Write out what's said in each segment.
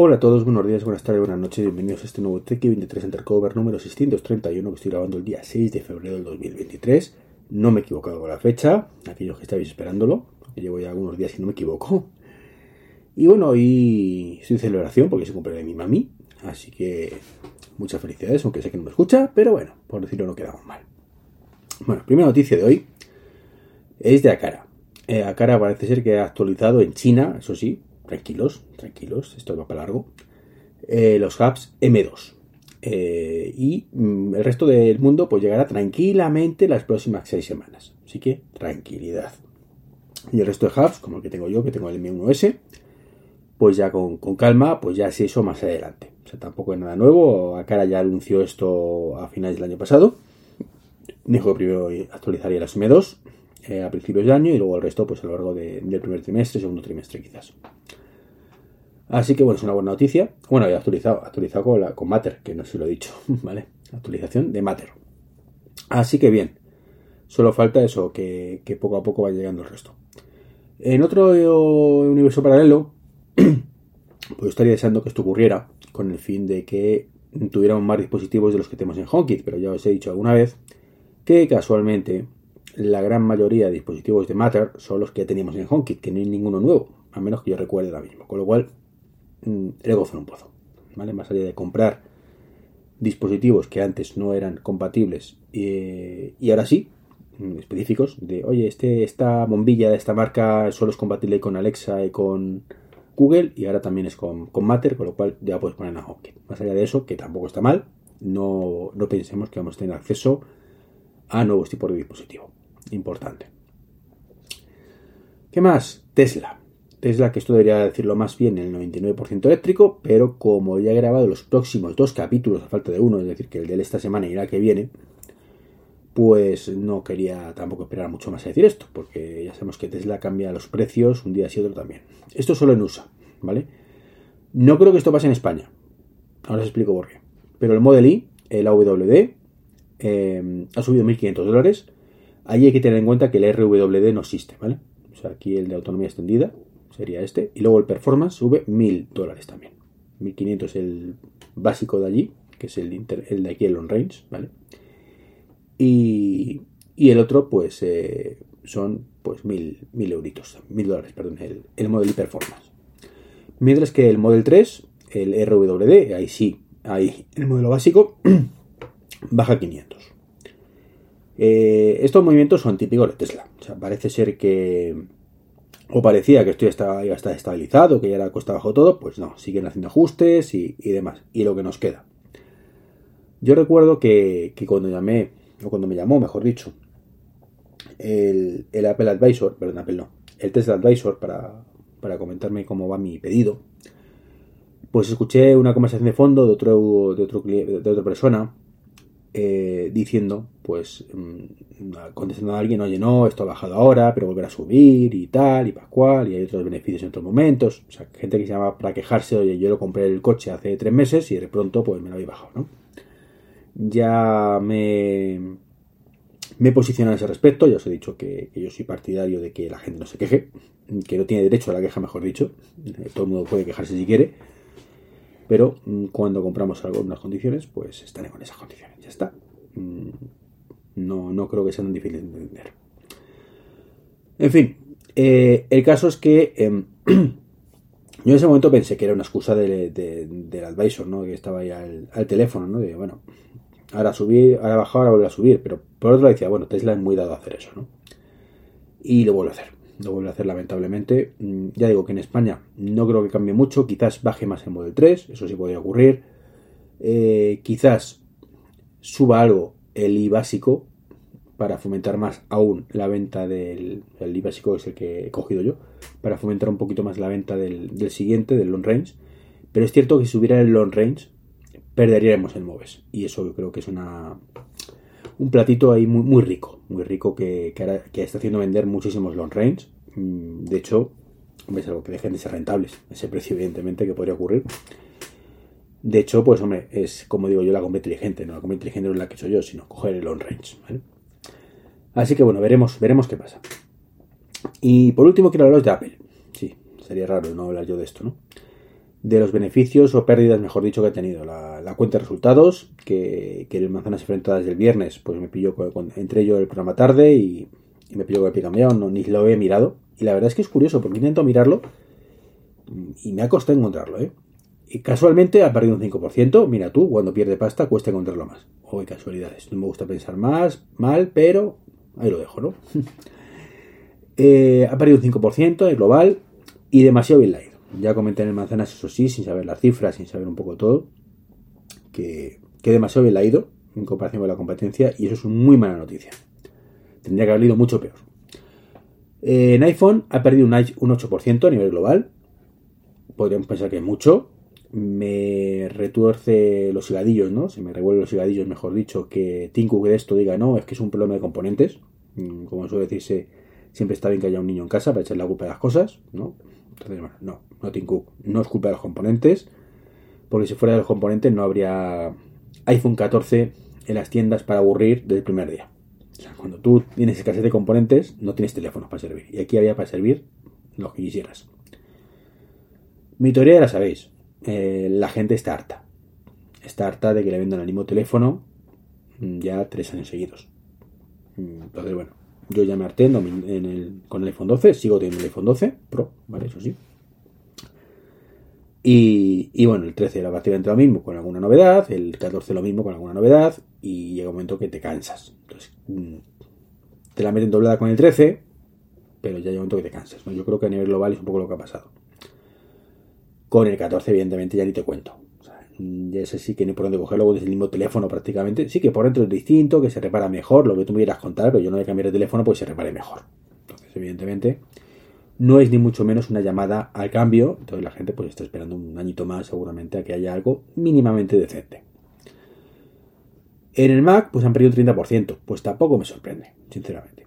Hola a todos, buenos días, buenas tardes, buenas noches, bienvenidos a este nuevo Trek 23 Undercover número 631 que estoy grabando el día 6 de febrero del 2023. No me he equivocado con la fecha, aquellos que estáis esperándolo, porque llevo ya algunos días y no me equivoco. Y bueno, hoy estoy de celebración porque se cumple de mi mami, así que muchas felicidades, aunque sé que no me escucha, pero bueno, por decirlo no quedamos mal. Bueno, primera noticia de hoy es de Akara. Eh, Akara parece ser que ha actualizado en China, eso sí, tranquilos, tranquilos, esto va para largo, eh, los hubs M2. Eh, y mm, el resto del mundo pues llegará tranquilamente las próximas seis semanas. Así que tranquilidad. Y el resto de hubs, como el que tengo yo, que tengo el M1S, pues ya con, calma, pues ya es eso más adelante. O sea, tampoco es nada nuevo. Akara ya anunció esto a finales del año pasado. Dijo que primero actualizaría las M2 eh, a principios de año y luego el resto pues a lo largo del primer trimestre, segundo trimestre quizás. Así que bueno, es una buena noticia. Bueno, he actualizado, actualizado con, la, con Matter, que no se lo he dicho, ¿vale? Actualización de Matter. Así que bien, solo falta eso, que, poco a poco va llegando el resto. En otro universo paralelo, pues estaría deseando que esto ocurriera con el fin de que tuviéramos más dispositivos de los que tenemos en HomeKit, pero ya os he dicho alguna vez que casualmente la gran mayoría de dispositivos de Matter son los que teníamos en HomeKit, que no hay ninguno nuevo, a menos que yo recuerde ahora mismo. Con lo cual, Mm, el gozo en un pozo. ¿vale? Más allá de comprar dispositivos que antes no eran compatibles y, ahora sí, mm, específicos, de oye, este, esta bombilla de esta marca solo es compatible con Alexa y con Google y ahora también es con, con Matter, con lo cual ya puedes poner HomeKit. Más allá de eso, que tampoco está mal, no, no pensemos que vamos a tener acceso a nuevos tipos de dispositivo. Importante. ¿Qué más? Tesla. Tesla, que esto debería decirlo más bien en el 99% eléctrico, pero como ya he grabado los próximos dos capítulos a falta de uno, es decir, que el de esta semana y la que viene, pues no quería tampoco esperar mucho más a decir esto, porque ya sabemos que Tesla cambia los precios un día sí otro también. Esto solo en USA, ¿vale? No creo que esto pase en España. Ahora os explico por qué. Pero el Model I, el AWD, eh, ha subido 1.500 dólares. Ahí hay que tener en cuenta que el RWD no existe, ¿vale? O sea, aquí el de autonomía extendida sería este. Y luego el performance sube 1000 dólares también. 1500 el básico de allí, que es el, el de aquí, el long range, ¿vale? Y, y el otro, pues, eh, son pues 1000, 1000 euritos, 1000 dólares, perdón, el, el Model y Performance. Mientras que el Model 3, el RWD, ahí sí, ahí el modelo básico, baja 500. Eh, estos movimientos son típicos de Tesla. O sea, parece ser que o parecía que esto ya estaba, ya estabilizado, que ya era costa abajo todo, pues no, siguen haciendo ajustes y, demás. Y lo que nos queda. Yo recuerdo que, cuando llamé, o cuando me llamó, mejor dicho, el, Apple Advisor, perdón, Apple no, el Tesla Advisor para, para comentarme cómo va mi pedido, pues escuché una conversación de fondo de otro, de otro de otra persona eh, diciendo, pues, mm, contestando a alguien, oye, no, esto ha bajado ahora, pero volverá a subir y tal, y pascual, y hay otros beneficios en otros momentos. O sea, gente que se llama para quejarse, oye, yo lo compré el coche hace tres meses y de pronto, pues, me lo había bajado, ¿no? Ya me, he posicionado a ese respecto, ya os he dicho que, yo soy partidario de que la gente no se queje, que no tiene derecho a la queja, mejor dicho. Todo el mundo puede quejarse si quiere pero mm, cuando compramos algo en unas condiciones, pues estaremos en esas condiciones. Ya está. Mm, no, no creo que sea tan difícil de entender. En fin, eh, el caso es que em, yo en ese momento pensé que era una excusa del advisor, ¿no? Que estaba ahí al, teléfono, ¿no? De, bueno, ahora subir, ahora bajar, ahora volver a subir. Pero por otro lado decía, bueno, Tesla es muy dado a hacer eso, ¿no? Y lo vuelvo a hacer lo vuelve a hacer lamentablemente. Mm, ya digo que en España no creo que cambie mucho, quizás baje más el Model 3, eso sí podría ocurrir. Eh, quizás suba algo el I básico para fomentar más aún la venta del el I básico es el que he cogido yo, para fomentar un poquito más la venta del, siguiente, del long range. Pero es cierto que si subiera el long range, perderíamos el MOVES. Y eso yo creo que es una, un platito ahí muy, muy rico, muy rico que, que, está haciendo vender muchísimos long range. Mm, de hecho, es algo que dejen de ser rentables. Ese precio, evidentemente, que podría ocurrir. De hecho, pues hombre, es como digo yo la compra inteligente, no la compra inteligente no es la que soy yo, sino coger el long range. Así que bueno, veremos, veremos qué pasa. Y por último quiero hablaros de Apple. Sí, sería raro no hablar yo de esto, ¿no? De los beneficios o pérdidas, mejor dicho, que he tenido. La, cuenta de resultados, que, que el Manzanas Enfrentadas del viernes, pues me pilló con, entre yo el programa tarde y, me pilló con el cambiado, no, ni lo he mirado. Y la verdad es que es curioso, porque intento mirarlo y me ha costado encontrarlo, ¿eh? Y casualmente ha perdido un 5%. Mira tú, cuando pierde pasta cuesta encontrarlo más. Hoy casualidades. No me gusta pensar más, mal, pero ahí lo dejo, ¿no? Eh, ha perdido un 5% en global y demasiado bien leído. Ya comenté en el manzanas, eso sí, sin saber las cifras, sin saber un poco todo, que, que demasiado bien leído en comparación con la competencia y eso es una muy mala noticia. Tendría que haber leído mucho peor. Eh, en iPhone ha perdido un 8% a nivel global. Podríamos pensar que es mucho, me retuerce los higadillos, ¿no? Se me revuelven los higadillos, mejor dicho, que Tim Cook de esto diga, no, es que es un problema de componentes. Mm, como suele decirse, siempre está bien que haya un niño en casa para echar la culpa de las cosas, ¿no? Entonces, bueno, no, no Tim Cook, no es culpa de los componentes, porque si fuera de los componentes no habría iPhone 14 en las tiendas para aburrir desde el primer día. O sea, cuando tú tienes escasez de componentes, no tienes teléfonos para servir. Y aquí había para servir los que quisieras. Mi teoría ya la sabéis eh, la gente está harta. Está harta de que le vendan el mismo teléfono mm, ya tres años seguidos. Mm, entonces, bueno, yo ya me harté en el, con el iPhone 12, sigo teniendo el iPhone 12 Pro, ¿vale? Eso sí. Y, bueno, el 13 era básicamente lo mismo con alguna novedad, el 14 lo mismo con alguna novedad, y llega un momento que te cansas. Entonces, mm, te la meten doblada con el 13, pero ya llega un momento que te cansas. Yo creo que a nivel global es un poco lo que ha pasado. Con el 14, evidentemente, ya ni te cuento. Sea, ya ese sí que no hay por dónde cogerlo, es el mismo teléfono prácticamente. Sí que por dentro es distinto, que se repara mejor, lo que tú me quieras contar, pero yo no voy a cambiar de teléfono pues se repare mejor. Entonces, evidentemente, no es ni mucho menos una llamada al cambio. Entonces la gente pues está esperando un añito más seguramente a que haya algo mínimamente decente. En el Mac pues han perdido un 30%. Pues tampoco me sorprende, sinceramente.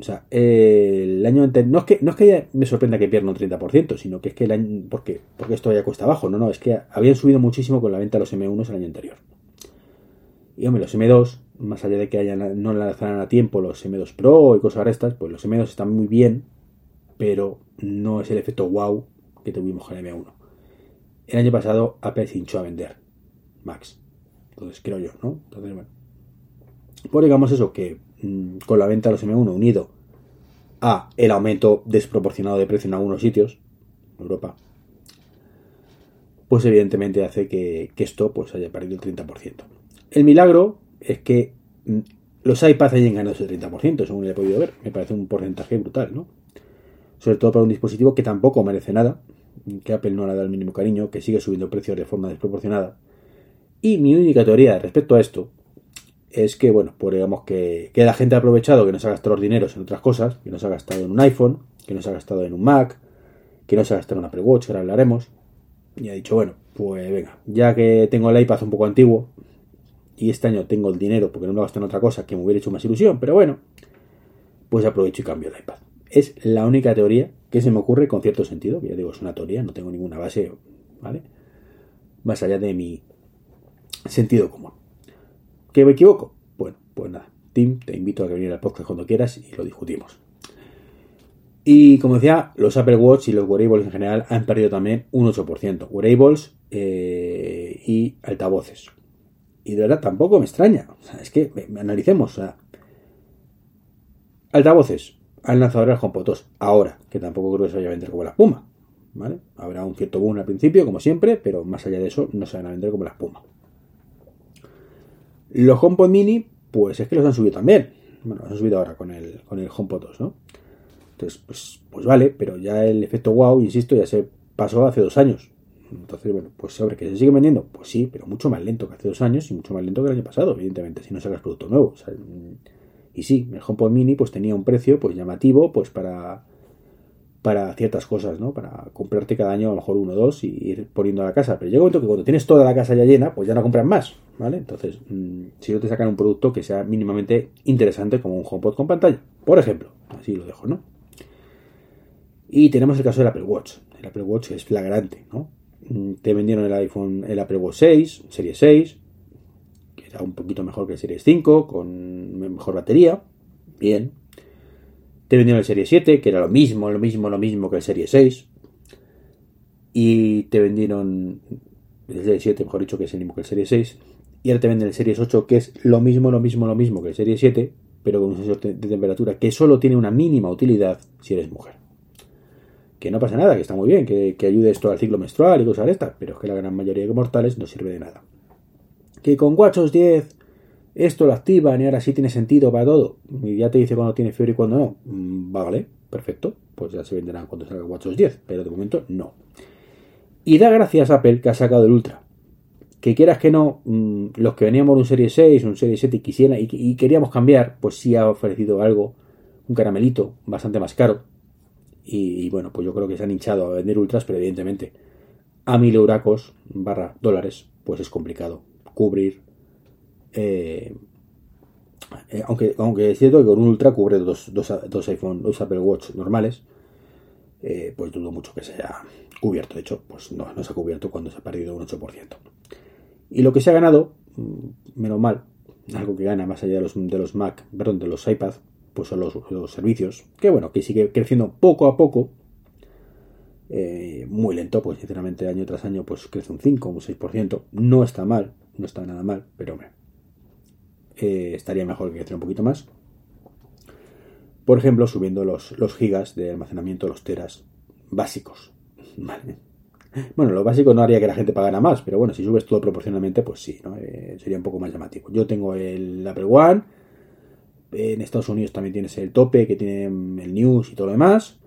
O sea, el año anterior. No es que, no es que me sorprenda que pierda un 30%, sino que es que el año. Porque, porque esto ya cuesta abajo. No, no, es que habían subido muchísimo con la venta de los M1 el año anterior. Y hombre, los M2, más allá de que hayan, no lanzaran a tiempo los M2 Pro y cosas estas, pues los M2 están muy bien, pero no es el efecto wow que tuvimos con el M1. El año pasado Apple se hinchó a vender Max. Entonces creo yo, ¿no? Entonces, bueno. Pues digamos eso, que con la venta de los M1 unido a el aumento desproporcionado de precio en algunos sitios, Europa, pues evidentemente hace que, esto pues haya perdido el 30%. El milagro es que mm, los iPads hayan ganado ese 30%, según he podido ver. Me parece un porcentaje brutal, ¿no? Sobre todo para un dispositivo que tampoco merece nada, que Apple no le da el mínimo cariño, que sigue subiendo precios de forma desproporcionada. Y mi única teoría respecto a esto es que, bueno, pues digamos que, la gente ha aprovechado que no se ha gastado los dineros en otras cosas, que no se ha gastado en un iPhone, que no se ha gastado en un Mac, que no se ha gastado en un Apple Watch, que ahora hablaremos, y ha dicho, bueno, pues venga, ya que tengo el iPad un poco antiguo, y este año tengo el dinero porque no lo gasto en otra cosa que me hubiera hecho más ilusión, pero bueno, pues aprovecho y cambio el iPad. Es la única teoría que se me ocurre con cierto sentido, ya digo, es una teoría, no tengo ninguna base, ¿vale? Más allá de mi sentido común. ¿Que me equivoco? Bueno, pues nada. Tim, te invito a que venir al podcast cuando quieras y lo discutimos. Y como decía, los Apple Watch y los wearables en general han perdido también un 8%. Wearables eh, y altavoces. Y de verdad tampoco me extraña. O sea, es que analicemos. O sea, altavoces. Han lanzado el HomePod 2. Ahora, que tampoco creo que se vaya a vender como la espuma. ¿Vale? Habrá un cierto boom al principio, como siempre, pero más allá de eso, no se van a vender como la espuma. Los HomePod Mini, pues es que los han subido también. Bueno, los han subido ahora con el, con el HomePod 2, ¿no? Entonces, pues, pues vale, pero ya el efecto wow, insisto, ya se pasó hace dos años. Entonces, bueno, pues sobre que se sigue vendiendo, pues sí, pero mucho más lento que hace dos años y mucho más lento que el año pasado, evidentemente, si no sacas producto nuevo. y sí, el HomePod Mini pues tenía un precio pues llamativo pues para para ciertas cosas, ¿no? Para comprarte cada año a lo mejor uno o dos y ir poniendo a la casa. Pero llega un momento que cuando tienes toda la casa ya llena, pues ya no compras más, ¿vale? Entonces, mm, si no te sacan un producto que sea mínimamente interesante como un HomePod con pantalla, por ejemplo, así lo dejo, ¿no? Y tenemos el caso del Apple Watch. El Apple Watch es flagrante, ¿no? Mm, te vendieron el iPhone, el Apple Watch 6, serie 6, que era un poquito mejor que el Series 5, con mejor batería, bien, te vendieron el Serie 7, que era lo mismo, lo mismo, lo mismo que el Serie 6. y te vendieron el Serie 7, mejor dicho, que es el mismo que el Serie 6, y ahora te venden el Series 8, que es lo mismo, lo mismo, lo mismo que el Serie 7, pero con un sensor de temperatura que solo tiene una mínima utilidad si eres mujer. Que no pasa nada, que está muy bien, que, ayude esto al ciclo menstrual y cosas de estas, pero es que la gran mayoría de mortales no sirve de nada. Que con WatchOS 10 esto lo activan y ahora sí tiene sentido para todo. Y ya te dice cuando tiene fiebre y cuando no. Mm, vale, perfecto. Pues ya se venderán cuando salga WatchOS 10, pero de momento no. Y da gracias a Apple que ha sacado el Ultra. Que quieras que no, mm, los que veníamos de un Serie 6, un Serie 7 y quisiera y, queríamos cambiar, pues sí ha ofrecido algo, un caramelito bastante más caro. Y, bueno, pues yo creo que se han hinchado a vender ultras, pero evidentemente a mil euracos barra dólares, pues es complicado cubrir. Eh, eh, aunque, aunque es cierto que con un ultra cubre dos, dos, dos iPhone, dos Apple Watch normales, eh, pues dudo mucho que sea cubierto. De hecho, pues no, no se ha cubierto cuando se ha perdido un 8%. Y lo que se ha ganado, mm, menos mal, algo que gana más allá de los, los Mac, perdón, de los iPad, pues son los, servicios, que bueno, que sigue creciendo poco a poco, muy lento, pues sinceramente año tras año pues crece un 5, un 6%, no está mal, no está nada mal, pero hombre, eh, estaría mejor que creciera un poquito más. Por ejemplo, subiendo los, los gigas de almacenamiento, los teras básicos. Bueno, lo básico no haría que la gente pagara más, pero bueno, si subes todo proporcionalmente, pues sí, ¿no? Eh, sería un poco más llamativo. Yo tengo el Apple One, en Estados Unidos también tienes el tope, que tiene el News y todo lo demás.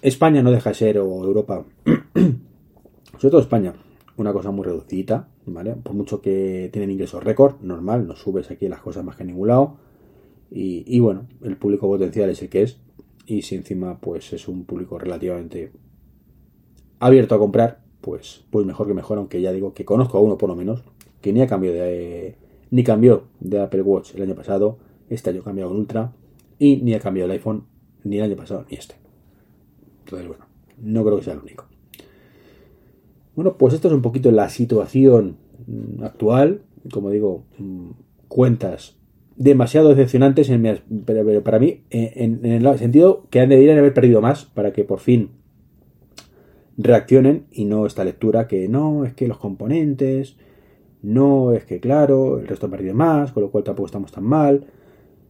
España no deja de ser, o Europa, sobre todo España, una cosa muy reducida, ¿vale? Por mucho que tienen ingresos récord, normal, no subes aquí las cosas más que en ningún lado. Y, bueno, el público potencial es el que es. Y si encima, pues es un público relativamente abierto a comprar, pues, pues mejor que mejor, aunque ya digo que conozco a uno por lo menos, que ni ha cambiado de, ni cambió de Apple Watch el año pasado, este año cambiado un Ultra, y ni ha cambiado el iPhone ni el año pasado ni este. Entonces, bueno, no creo que sea el único. Bueno, pues esto es un poquito la situación mm, actual. Como digo, mm, cuentas demasiado decepcionantes para mí, en, el sentido que han deberían haber perdido más para que por fin reaccionen y no esta lectura que no, es que los componentes, no, es que claro, el resto ha perdido más, con lo cual tampoco estamos tan mal.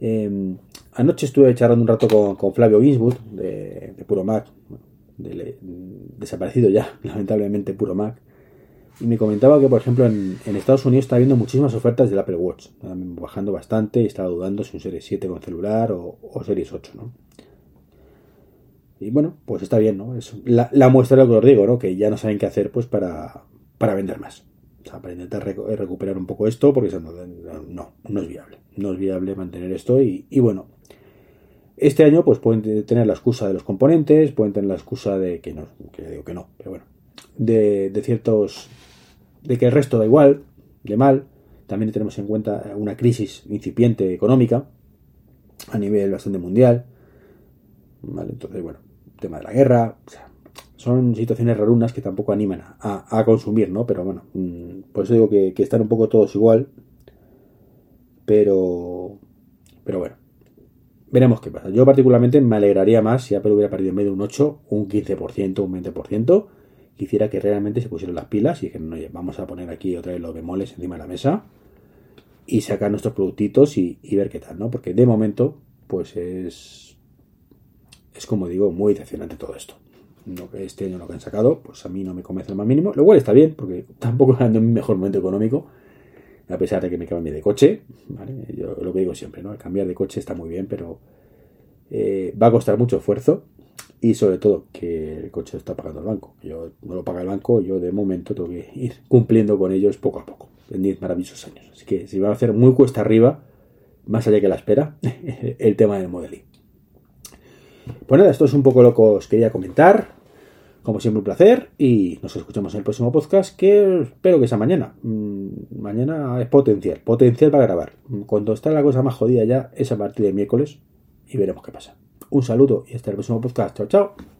Em, anoche estuve charlando un rato con, Flavio Ginsburg de, Puro Mac, desaparecido ya, lamentablemente Puro Mac, y me comentaba que, por ejemplo, en, Estados Unidos está habiendo muchísimas ofertas del Apple Watch, bajando bastante y estaba dudando si un Series 7 con celular o, Series 8, ¿no? Y bueno, pues está bien, ¿no? Es la, muestra de lo que os digo, ¿no? Que ya no saben qué hacer, pues, para, para vender más. O sea, para intentar recuperar un poco esto, porque no, no es viable. No es viable mantener esto y, bueno, este año pues pueden tener la excusa de los componentes, pueden tener la excusa de que no, que digo que no, pero bueno, de, ciertos, de que el resto da igual, de mal. También tenemos en cuenta una crisis incipiente económica a nivel bastante mundial. ¿Vale? Entonces, bueno, tema de la guerra, son situaciones rarunas que tampoco animan a, consumir, ¿no? Pero bueno, mm, por eso digo que, están un poco todos igual, pero, pero bueno, veremos qué pasa. Yo particularmente me alegraría más si Apple hubiera perdido en de un 8, un 15%, un 20%, quisiera que realmente se pusieran las pilas y dijeran, oye, vamos a poner aquí otra vez los bemoles encima de la mesa y sacar nuestros productitos y, ver qué tal, ¿no? Porque de momento, pues es es como digo, muy decepcionante todo esto. este año lo que han sacado, pues a mí no me convence el más mínimo. Lo cual está bien, porque tampoco ando en mi mejor momento económico, a pesar de que me cambie de coche. Yo lo que digo siempre, ¿no? Cambiar de coche está muy bien, pero eh, va a costar mucho esfuerzo y sobre todo que el coche lo está pagando el banco. Yo no lo paga el banco, yo de momento tengo que ir cumpliendo con ellos poco a poco, en 10 maravillosos años. Así que si va a hacer muy cuesta arriba, más allá que la espera, el tema del Model pues nada, esto es un poco lo que os quería comentar. Como siempre, un placer. Y nos escuchamos en el próximo podcast, que espero que sea mañana. Mm, mañana es potencial, potencial para grabar. Cuando está la cosa más jodida ya, es a partir de miércoles. Y veremos qué pasa. Un saludo y hasta el próximo podcast. Chao, chao.